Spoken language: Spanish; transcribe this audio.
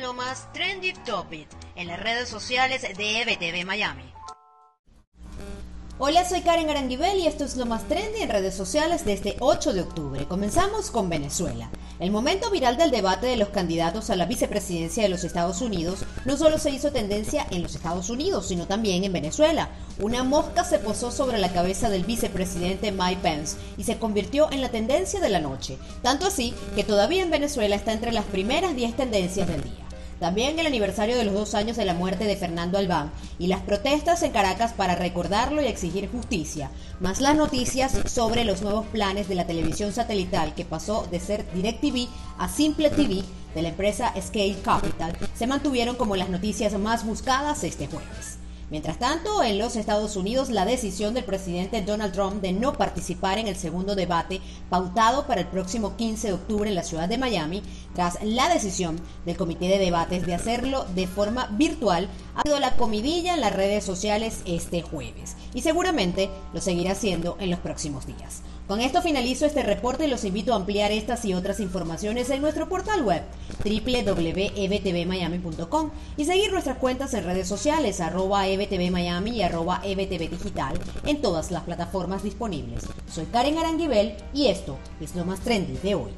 lo más trendy topic en las redes sociales de EBTV Miami. Hola, soy Karen Aranguibel y esto es lo más trendy en redes sociales desde 8 de octubre. Comenzamos con Venezuela. El momento viral del debate de los candidatos a la vicepresidencia de los Estados Unidos no solo se hizo tendencia en los Estados Unidos, sino también en Venezuela. Una mosca se posó sobre la cabeza del vicepresidente Mike Pence y se convirtió en la tendencia de la noche, tanto así que todavía en Venezuela está entre las primeras 10 tendencias del día. También el aniversario de los dos años de la muerte de Fernando Albán y las protestas en Caracas para recordarlo y exigir justicia, más las noticias sobre los nuevos planes de la televisión satelital que pasó de ser DirecTV a Simple TV de la empresa Scale Capital, se mantuvieron como las noticias más buscadas este jueves. Mientras tanto, en los Estados Unidos, la decisión del presidente Donald Trump de no participar en el segundo debate pautado para el próximo 15 de octubre en la ciudad de Miami, tras la decisión del comité de debates de hacerlo de forma virtual, ha sido la comidilla en las redes sociales este jueves y seguramente lo seguirá haciendo en los próximos días. Con esto finalizo este reporte y los invito a ampliar estas y otras informaciones en nuestro portal web www.ebtvmiami.com y seguir nuestras cuentas en redes sociales arroba ebtvmiami y arroba ebtvdigital en todas las plataformas disponibles. Soy Karen Aranguibel y esto es lo más trendy de hoy.